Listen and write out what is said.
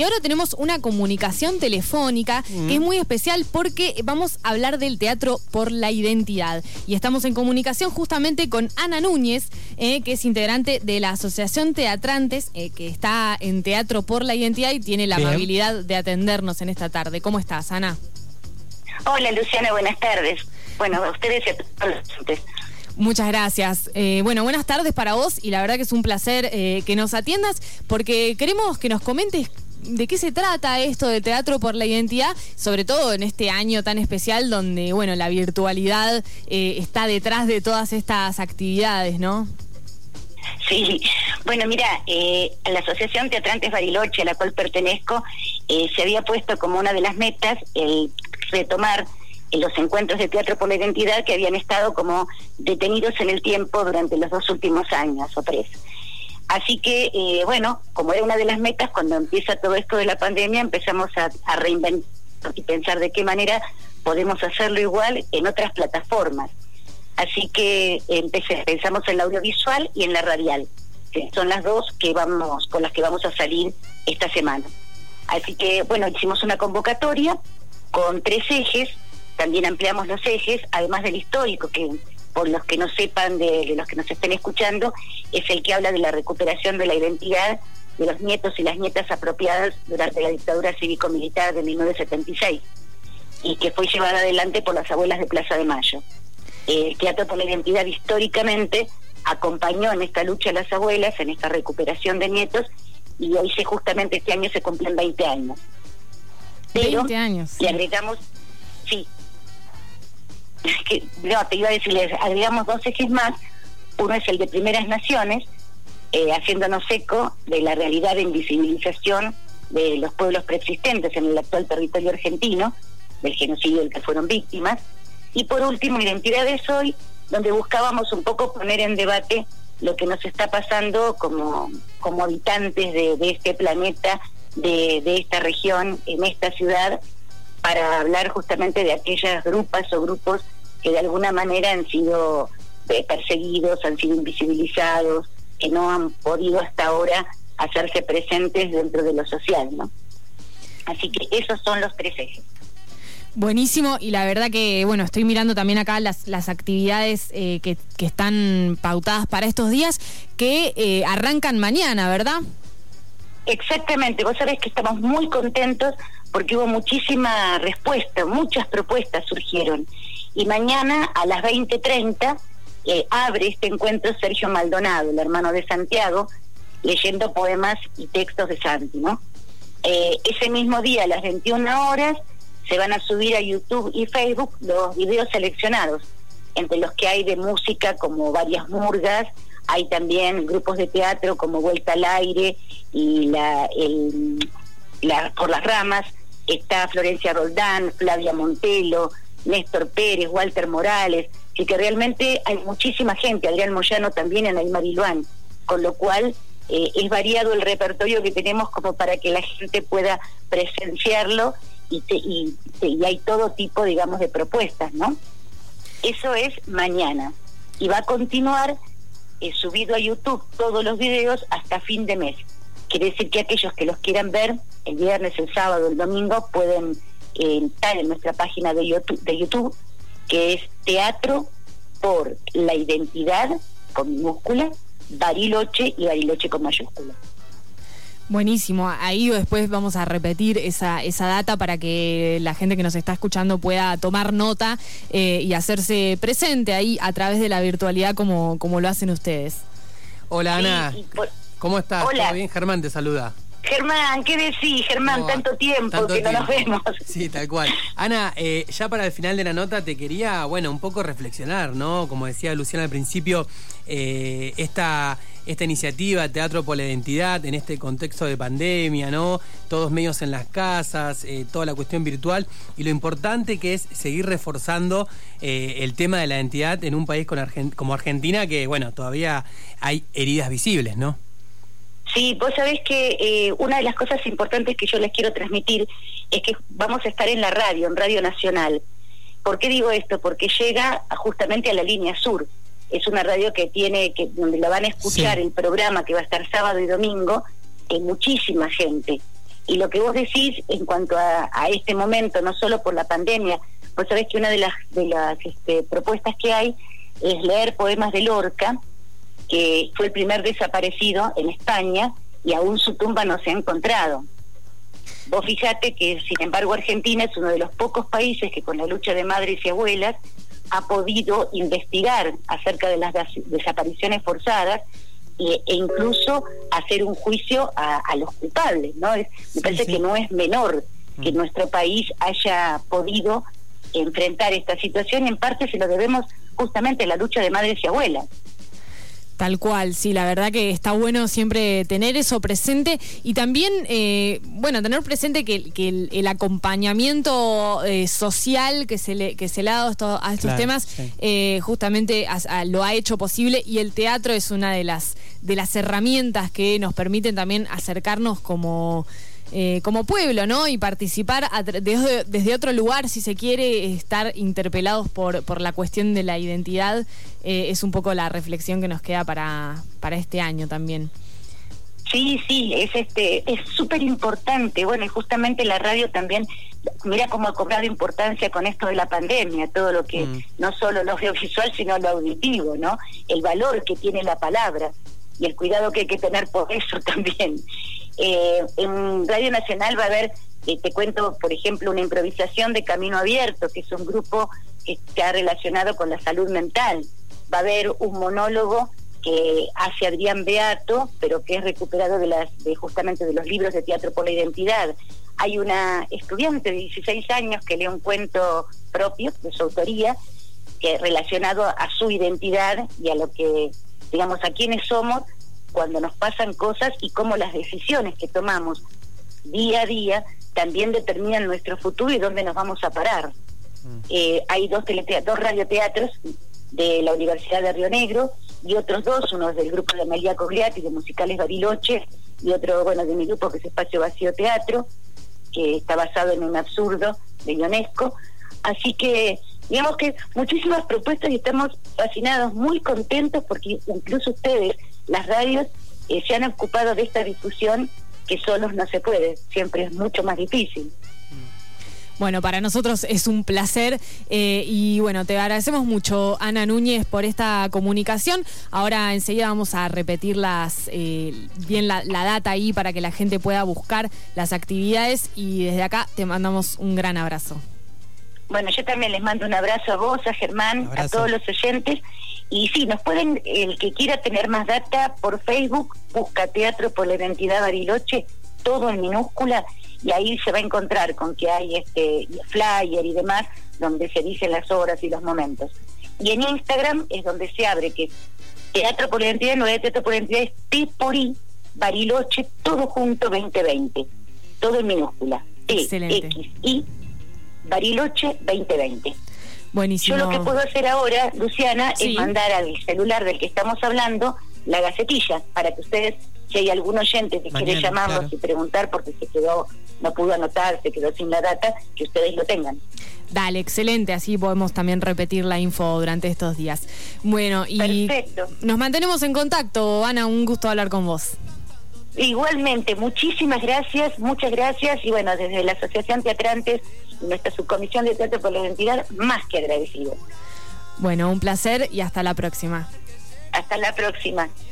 Y ahora tenemos una comunicación telefónica que es muy especial porque vamos a hablar del teatro por la identidad. Y estamos en comunicación justamente con Ana Núñez, eh, que es integrante de la Asociación Teatrantes, eh, que está en Teatro por la Identidad y tiene la amabilidad de atendernos en esta tarde. ¿Cómo estás, Ana? Hola, Luciana, buenas tardes. Bueno, a ustedes y a todos los Muchas gracias. Eh, bueno, buenas tardes para vos y la verdad que es un placer que nos atiendas porque queremos que nos comentes de qué se trata esto de Teatro por la Identidad, sobre todo en este año tan especial donde, bueno, la virtualidad eh, está detrás de todas estas actividades, ¿no? Sí, bueno, mira, eh, la Asociación Teatrantes Bariloche, a la cual pertenezco, eh, se había puesto como una de las metas el retomar los encuentros de teatro por la identidad que habían estado como detenidos en el tiempo durante los dos últimos años o tres. Así que, eh, bueno, como era una de las metas, cuando empieza todo esto de la pandemia, empezamos a, reinventar y pensar de qué manera podemos hacerlo igual en otras plataformas. Así que empecé, pensamos en la audiovisual y en la radial, que son las dos que vamos, con las que vamos a salir esta semana. Así que, bueno, hicimos una convocatoria con tres ejes, también ampliamos los ejes, además del histórico, que por los que no sepan, de, los que nos estén escuchando, es el que habla de la recuperación de la identidad de los nietos y las nietas apropiadas durante la dictadura cívico-militar de 1976 y que fue llevada adelante por las abuelas de Plaza de Mayo. El Teatro por la Identidad históricamente acompañó en esta lucha a las abuelas, en esta recuperación de nietos, y hoy se justamente este año se cumplen 20 años. 20 años. Y agregamos, sí, que, no, te iba a decir, agregamos dos ejes más. Uno es el de primeras naciones, eh, haciéndonos eco de la realidad de invisibilización de los pueblos preexistentes en el actual territorio argentino, del genocidio del que fueron víctimas. Y por último, Identidades Hoy, donde buscábamos un poco poner en debate lo que nos está pasando como, como habitantes de, este planeta, de esta región, en esta ciudad, para hablar justamente de aquellas grupas o grupos que de alguna manera han sido eh, perseguidos, han sido invisibilizados, que no han podido hasta ahora hacerse presentes dentro de lo social, ¿no? Así que esos son los tres ejes. Buenísimo, y la verdad que, bueno, estoy mirando también acá las, las actividades eh, que, que, están pautadas para estos días, que eh, arrancan mañana, ¿verdad? Exactamente, vos sabés que estamos muy contentos porque hubo muchísima respuesta, muchas propuestas surgieron. Y mañana a las 20.30 eh, abre este encuentro Sergio Maldonado, el hermano de Santiago, leyendo poemas y textos de Santi, ¿no? Eh, ese mismo día a las 21 horas se van a subir a YouTube y Facebook los videos seleccionados, entre los que hay de música como varias murgas, hay también grupos de teatro como Vuelta al Aire y la, Por las Ramas, está Florencia Roldán, Flavia Montelo, Néstor Pérez, Walter Morales, y que realmente hay muchísima gente, Adrián Moyano también en el Mariluán, con lo cual eh, es variado el repertorio que tenemos como para que la gente pueda presenciarlo y, hay todo tipo, digamos, de propuestas, ¿no? Eso es mañana. Y va a continuar eh, subido a YouTube todos los videos hasta fin de mes. Quiere decir que aquellos que los quieran ver el viernes, el sábado, el domingo pueden entrar en nuestra página de YouTube, de YouTube, que es Teatro por la Identidad, con minúscula, Bariloche y Bariloche con mayúscula. Buenísimo, ahí después vamos a repetir esa, esa data para que la gente que nos está escuchando pueda tomar nota eh, y hacerse presente ahí a través de la virtualidad como, como lo hacen ustedes. Hola Ana, ¿cómo estás? Hola. ¿Todo bien? Germán te saluda. Germán, ¿qué decís, Germán? tanto tiempo que no nos vemos. Sí, tal cual. Ana, eh, ya para el final de la nota te quería, bueno, un poco reflexionar, ¿no? Como decía Luciana al principio, eh, esta, esta iniciativa Teatro por la Identidad en este contexto de pandemia, ¿no? Todos medios en las casas, eh, toda la cuestión virtual y lo importante que es seguir reforzando el tema de la identidad en un país como Argentina que, bueno, todavía hay heridas visibles, ¿no? Sí, vos sabés que eh, una de las cosas importantes que yo les quiero transmitir es que vamos a estar en la radio, en Radio Nacional. ¿Por qué digo esto? Porque llega justamente a la línea sur. Es una radio que tiene, que donde la van a escuchar el programa que va a estar sábado y domingo, muchísima gente. Y lo que vos decís en cuanto a, este momento, no solo por la pandemia, vos sabés que una de las, de las este, propuestas que hay es leer poemas de Lorca, que fue el primer desaparecido en España y aún su tumba no se ha encontrado. Vos fíjate que, sin embargo, Argentina es uno de los pocos países que con la lucha de madres y abuelas ha podido investigar acerca de las desapariciones forzadas e, incluso hacer un juicio a, los culpables, ¿no? me parece que no es menor que mm. nuestro país haya podido enfrentar esta situación, en parte se lo debemos justamente a la lucha de madres y abuelas. Tal cual, sí, la verdad que está bueno siempre tener eso presente y también, eh, bueno, tener presente que, el, acompañamiento eh, social que se le que se le ha dado a estos temas eh, justamente lo ha hecho posible y el teatro es una de las de las herramientas que nos permiten también acercarnos como eh, como pueblo, ¿no? Y participar desde, otro lugar, si se quiere, estar interpelados por, por la cuestión de la identidad, eh, es un poco la reflexión que nos queda para, para este año también. Sí, sí, es este, es súper importante. Bueno, y justamente la radio también, mira cómo ha cobrado importancia con esto de la pandemia, todo lo que, mm. no solo lo audiovisual, sino lo auditivo, ¿no? El valor que tiene la palabra y el cuidado que hay que tener por eso también. Eh, en Radio Nacional va a haber, eh, te cuento, por ejemplo, una improvisación de Camino Abierto, que es un grupo que está relacionado con la salud mental. Va a haber un monólogo que hace Adrián Beato, pero que es recuperado de las de justamente de los libros de teatro por la identidad. Hay una estudiante de 16 años que lee un cuento propio de su autoría, que relacionado a su identidad y a lo que digamos, a quiénes somos cuando nos pasan cosas y cómo las decisiones que tomamos día a día también determinan nuestro futuro y dónde nos vamos a parar. Mm. Eh, hay dos, dos radioteatros de la Universidad de Río Negro y otros dos, uno del grupo de Amelia Cogliati de Musicales Bariloche y otro, bueno, de mi grupo que es Espacio Vacío Teatro, que está basado en un absurdo de Ionesco. Así que Digamos que muchísimas propuestas y estamos fascinados, muy contentos porque incluso ustedes, las radios, eh, se han ocupado de esta discusión que solos no se puede, siempre es mucho más difícil. Bueno, para nosotros es un placer eh, y bueno, te agradecemos mucho, Ana Núñez, por esta comunicación. Ahora enseguida vamos a repetir las, eh, bien la, la, data ahí para que la gente pueda buscar las actividades y desde acá te mandamos un gran abrazo. Bueno, yo también les mando un abrazo a vos, a Germán, a todos los oyentes. Y sí, nos pueden, el que quiera tener más data por Facebook, busca Teatro por la Identidad Bariloche, todo en minúscula, y ahí se va a encontrar con que hay este flyer y demás, donde se dicen las horas y los momentos. Y en Instagram es donde se abre que Teatro por la Identidad, no es Teatro por la Identidad, es T por I, Bariloche, todo junto 2020, todo en minúscula. T, X, I, Bariloche 2020. Buenísimo. Yo lo que puedo hacer ahora, Luciana, es mandar al celular del que estamos hablando la gacetilla para que ustedes, si hay algún oyente que quiere llamarnos y preguntar porque se quedó, no pudo anotar, se quedó sin la data, que ustedes lo tengan. Dale, excelente, así podemos también repetir la info durante estos días. Bueno, y nos mantenemos en contacto, Ana, un gusto hablar con vos. Igualmente, muchísimas gracias, muchas gracias y bueno, desde la Asociación Teatrantes nuestra subcomisión de teatro por la identidad, más que agradecido. Bueno, un placer y hasta la próxima. Hasta la próxima.